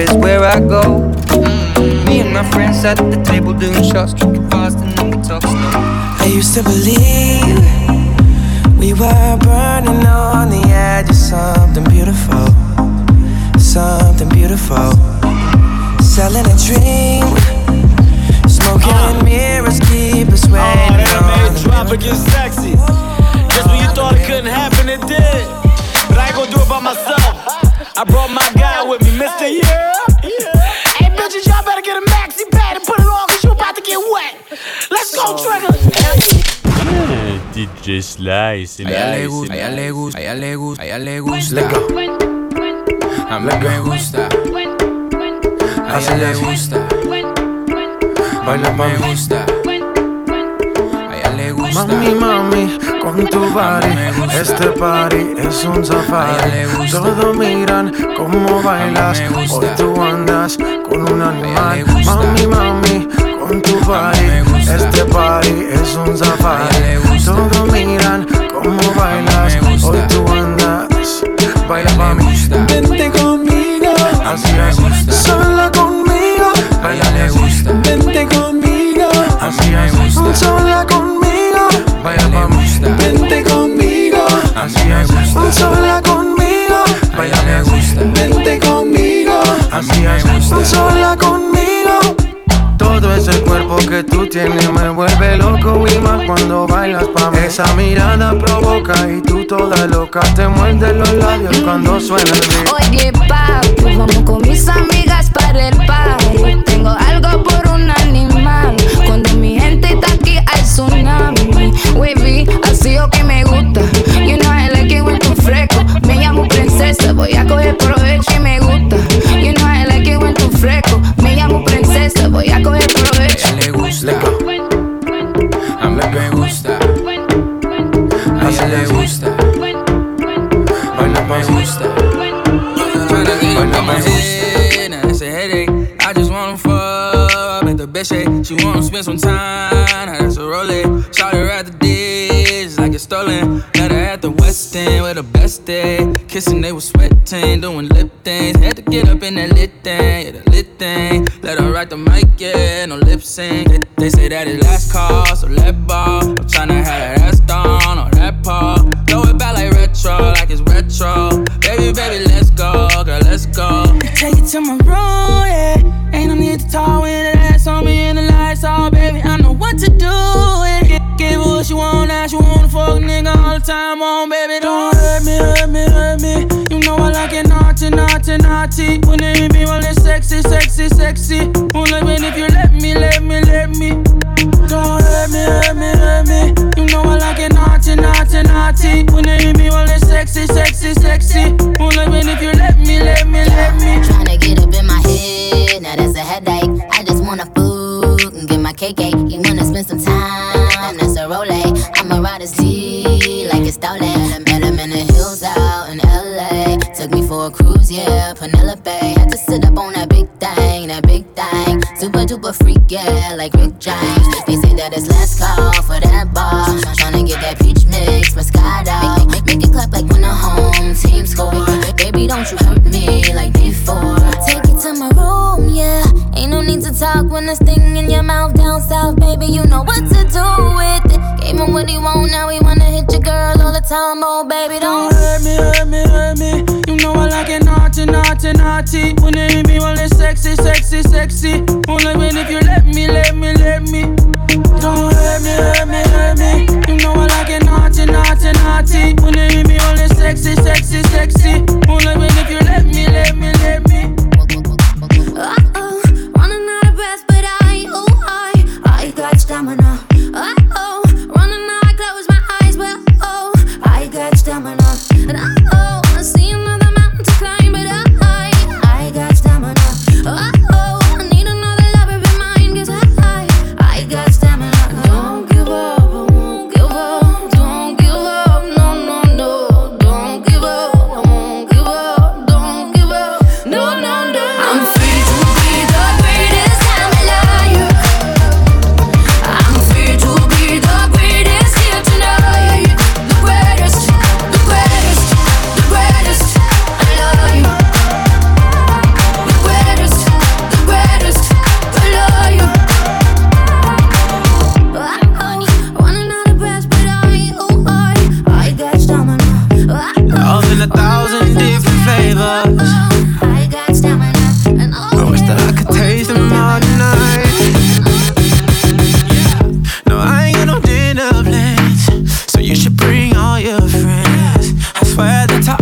is where I go. Mm-hmm. Me and my friends at the table doing shots, drinking fast, and then we talk slow. I used to believe we were burning on the edge of something beautiful, something beautiful. Selling a dream, smoking uh. mirrors keep us waiting. Oh, that made drop against sexy. Cause when you thought it couldn't happen, it did. But I ain't gonna do it by myself. I brought my guy with me, Mr. Yeah. DJ Sly, c'est la. A ella le gusta, a ella le gusta, a ella le gusta, a ella le gusta. A mí me gusta. A ella le gusta. Baila me gusta. A ella le gusta. Mami, mami, con tu body. Este party es un safari. Todos miran cómo bailas. Hoy tú andas con un animal. Mami, mami, Sola conmigo. Todo ese cuerpo que tú tienes me vuelve loco y más cuando bailas pa' mí. Esa mirada provoca y tú toda loca te muerde los labios cuando suena el beat. Oye, papi, vamos con mis amigas para el party. Kissing, they was sweating, doing lip things. Had to get up in that lit thing, yeah, the lit thing. Let her write the mic, yeah, no lip sync. They, they say that it last call, so let ball. I'm tryna have that ass down on that paw. Throw it back like retro, like it's retro. Baby, baby, let's go, girl, let's go. Take it to my room, yeah. Ain't no need to talk when that ass on me and the lights off, baby. I know what to do. Give, her what she want, now she wanna fuck nigga all the time on, baby. Don't hurt me, hurt me, me. You know I like it naughty, naughty, naughty. When they hit me, well, it's sexy, sexy, sexy. Only when if you let me, let me, let me. Don't hurt me, hurt me, hurt me. You know I like it naughty, naughty, naughty. When they hit me, well, it's sexy, sexy, sexy. Only when if you let me, let me, let me. Naughty. When they hit me, it's sexy, sexy, sexy.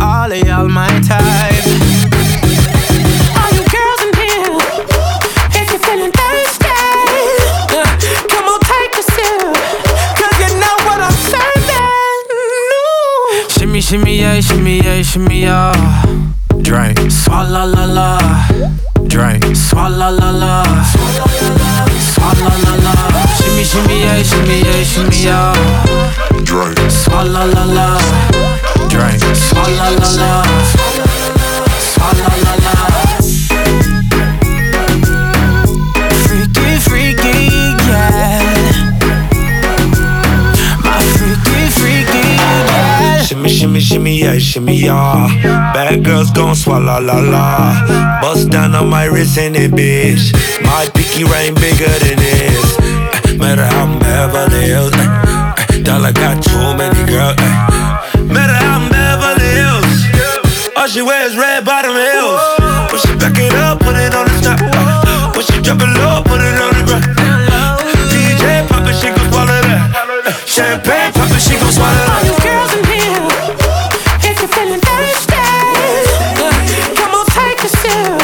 all of y'all my type. All you girls in here, if you're feeling thirsty, uh, come on, take a you know what I'm serving. Shimmy, shimmy, yeah, shimmy, yeah, shimmy, yeah. Drink, swalla la la. Drink, swalla la la. Swalla la la. Shimmy, shimmy, yeah, shimmy, yeah, shimmy, yeah. Drink, swalla la la. Drink, swalla la la. Swalla la la. Freaky, freaky, yeah. My freaky, freaky, yeah. Shimmy, shimmy, shimmy, yeah, shimmy, yeah. Bad girls gon' swallow la la. Bust down on my wrist in it, bitch. My pinky ring bigger than this. Eh, Matter how I'm Beverly Hills. eh, eh, Dollar got too many girls. Eh. Matter how I'm Beverly Hills. All she wears red bottom heels. When she back it up, put it on the top. When she drop it low, put it on the ground. DJ pop it, she gon' swallow that. Champagne pop it, she gon' swallow that. You girls in here, if you're feeling thirsty, come on, take a sip.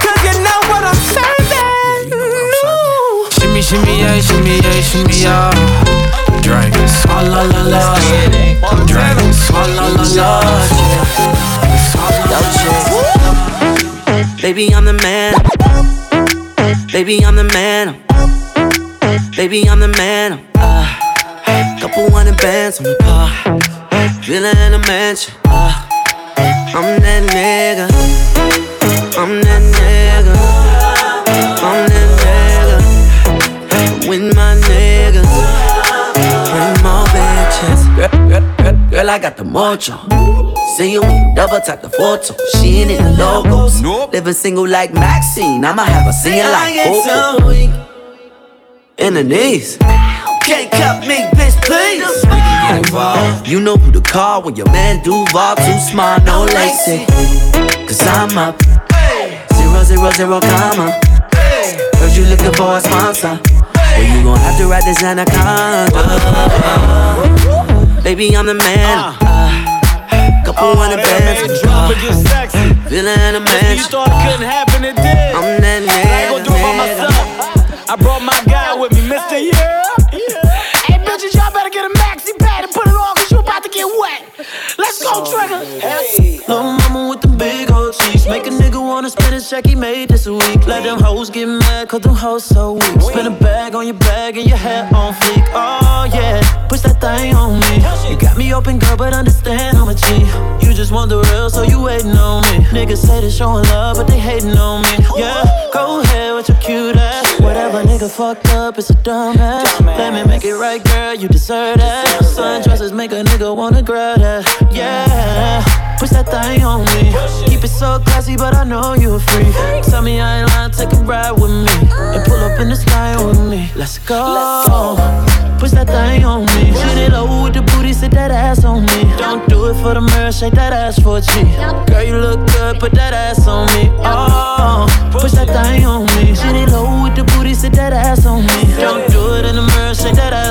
'Cause you know what I'm serving. Ooh. Shimmy, shimmy, yeah, shimmy, yeah, shimmy, yeah. Drink, swalla la la. Drink, Baby, I'm the man. Baby, I'm the man. Baby, I'm the man. Uh, couple hundred bands on the car. Villa in a mansion. Uh, I'm that nigga. I'm that nigga. I'm that nigga. With my niggas. Girl, I got the mojo. See you double tap the photo. She ain't in the logos. Living single like Maxine. I'ma have a singing like Coco. In the knees. Can't cut me, bitch, please. You know who to call when your man Duval too smart, no lacy. Cause I'm up. Zero, zero, zero, comma. Heard you looking for a sponsor. Well, you gon' have to ride this anaconda. Baby, I'm the man. Uh, uh couple oh, hundred bands. Drop it, uh, get sexy. Uh, Villa in a You thought it couldn't happen, it did. I'm that man. I ain't gon' do it by myself. I brought my guy with me, Mr. Yeah. Hey, bitches, y'all better get a maxi pad and put it on, cause you about to get wet. Let's go, oh, Trigger. Hey. Little mama with the big old cheeks. Make a nigga wanna spend his check he made this week. Let them hoes get mad, cause them hoes so weak. Spin a bag on your bag and your hair on fleek. Oh yeah, open, girl, but understand I'm a G. You just want the real, so you waiting on me. Niggas say they showing love, but they hating on me. Yeah, go ahead with your cute ass. Whatever nigga fucked up, it's a dumb ass. Let me make it right, girl, you deserve that. Sundresses make a nigga wanna grab that. Yeah, push that thing on me. Keep it so classy, but I know you're free. Tell me I ain't lying, take a ride with me. And pull up in the sky with me. Let's go. Push that thing on me. Shoot it low with the booty, sit that ass on me. Don't do it for the mirror, shake that ass for a G. Girl, you look good, put that ass on me. Oh, push that thing on me. Shoot it low with the booty, sit that ass on me. Don't do it in the mirror, shake that ass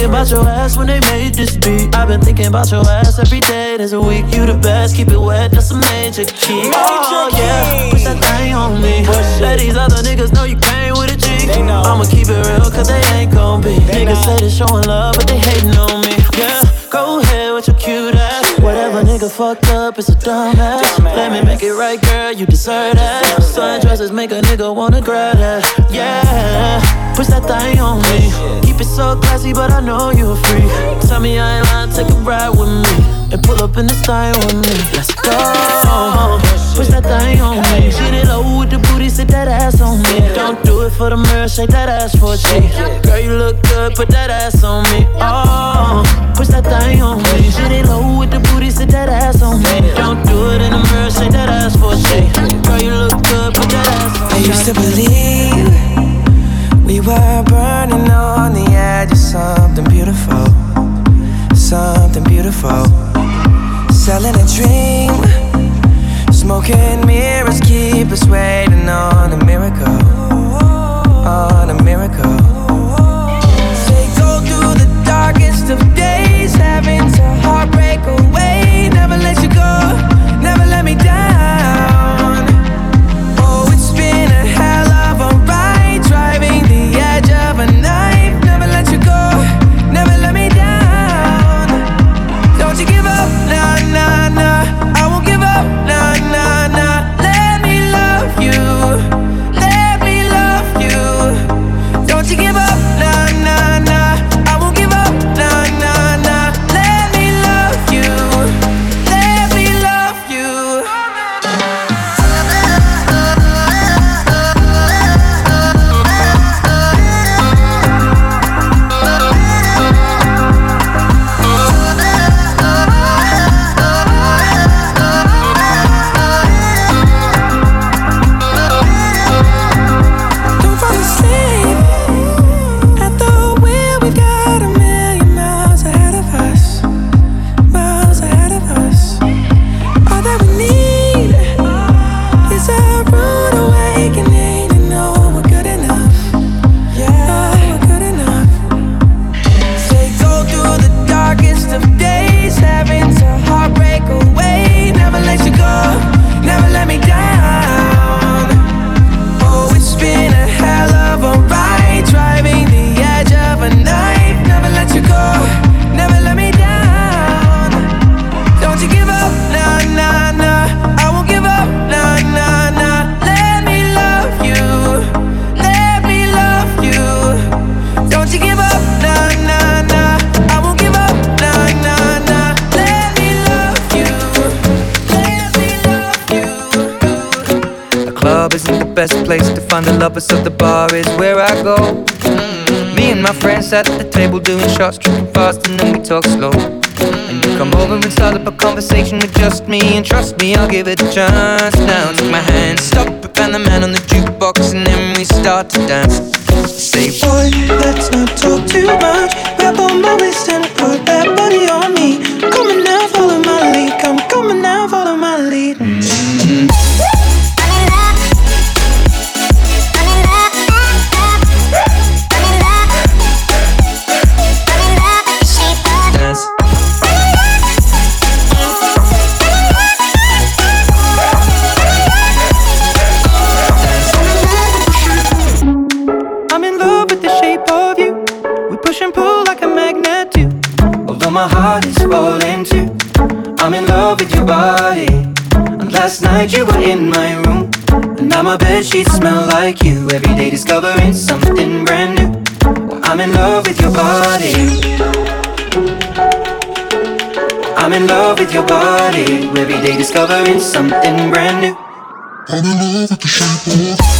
thinking about your ass when they made this beat. I've been thinking about your ass every day. There's a week, you the best. Keep it wet, that's a major key. Oh yeah, push that thing on me. Let these other niggas know you came with a G. I'ma keep it real, cause they ain't gon' be. Niggas say they showing love, but they hating on me. Fucked up, it's a dumb ass. Let me make it right, girl, you deserve that. Sundresses make a nigga wanna grab that. Yeah, push that thing on me. Keep it so classy, but I know you're free. Tell me I ain't lying, take a ride with me. And pull up in the style with me. Let's go. Push that thing on me. Get it low with the booty, sit that ass on me. Don't do it for the mirror, shake that ass for a G. Girl, you look good, put that ass on me. Oh, push that thing on me. Get it low with the booty, sit that ass on me. Don't do it in the mirror, shake that ass for a G. Girl, you look good, put that ass on me. I used to believe we were burning on the edge of something beautiful, something beautiful. Selling a dream, smoking mirrors keep us waiting on a miracle, on a miracle. Say go through the darkest of days, having find the lovers, so the bar is where I go. Mm. Me and my friends at the table doing shots, tripping fast, and then we talk slow. And you come over and start up a conversation with just me, and trust me, I'll give it a chance. Now take my hand, stop it, and the man on the jukebox, and then we start to dance. Say, boy, let's not talk too much. Grab on my waist and put that body on me. Smell like you. Every day discovering something brand new. I'm in love with your body. I'm in love with your body. Every day discovering something brand new. I'm in love with the shape of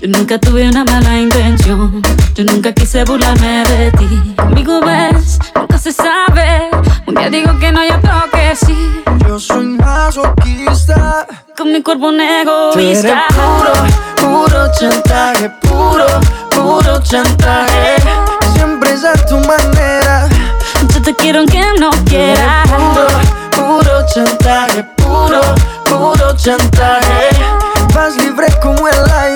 Yo nunca tuve una mala intención. Yo nunca quise burlarme de ti. Conmigo ves, nunca se sabe. Un día digo que no, hay otro que sí. Yo soy masoquista. Con mi cuerpo un egoísta. puro, puro chantaje. Puro, puro chantaje. Siempre es a tu manera. Yo te quiero aunque no quieras. Puro, puro chantaje. Puro, puro chantaje. Vas libre como el aire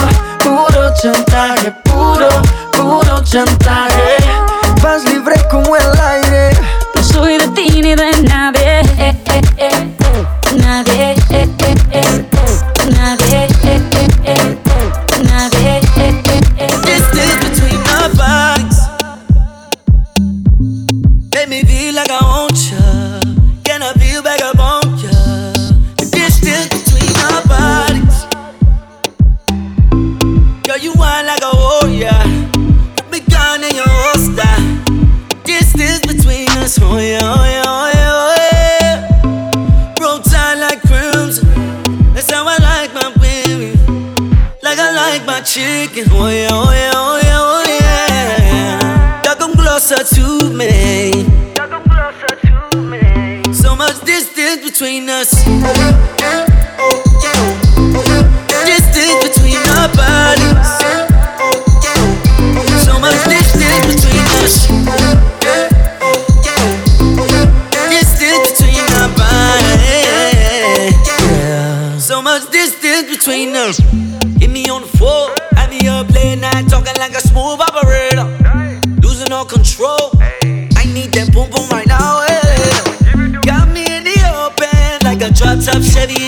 chantaje, puro, puro chantaje. Vas libre como el aire. No soy de ti ni de nadie. Eh, eh, eh. Nadie. Nadie. Between All control. I need that boom boom right now. eh. Got me in the open like a drop top Chevy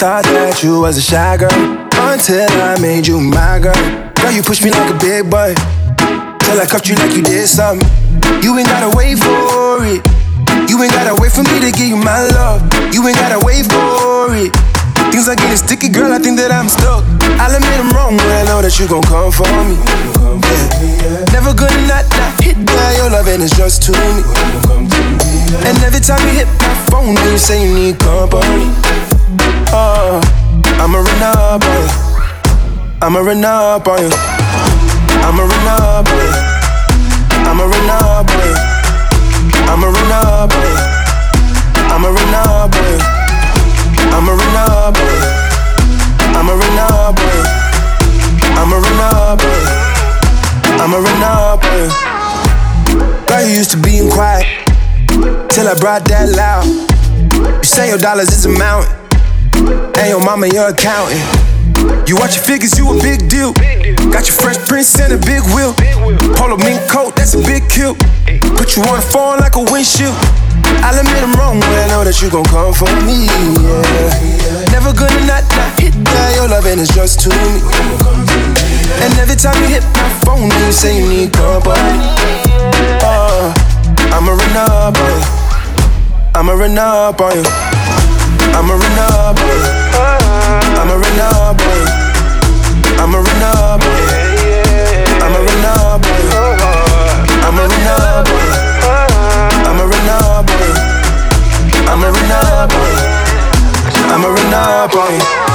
Thought that you was a shy girl until I made you my girl. Girl, you pushed me like a big boy till I cuffed you like you did something. You ain't gotta wait for it. You ain't gotta wait for me to give you my love. You ain't gotta wait for it. Things are getting sticky, girl. I think that I'm stuck. I'll admit I'm wrong, but I know that you gon' come for me. Yeah. Never gonna not, not hit by your love, and it's just too me. And every time you hit my phone, you say you need company. Oh, I'ma run up on you. I'ma run up on you. I'ma run up on you. I'ma run up on you. I'ma run up on you. brought that loud. You say your dollars is a mountain, and your mama your accountant. You watch your figures, you a big deal. Got your fresh prints and a big wheel. Polo mink coat, that's a big kill. Put you on a phone like a windshield. I'll admit I'm wrong when I know that you gon' come for me. Yeah. Never gonna not, not hit that. Your loving is just to me. And every time you hit my phone, you say you need company. Uh, I'm a renegade. I'ma run up on you. I'ma run up on you. I'ma run up on you. I'ma run up on you. I'ma run up on you. I'ma run up on you. I'ma run up on you. I'ma. I'ma.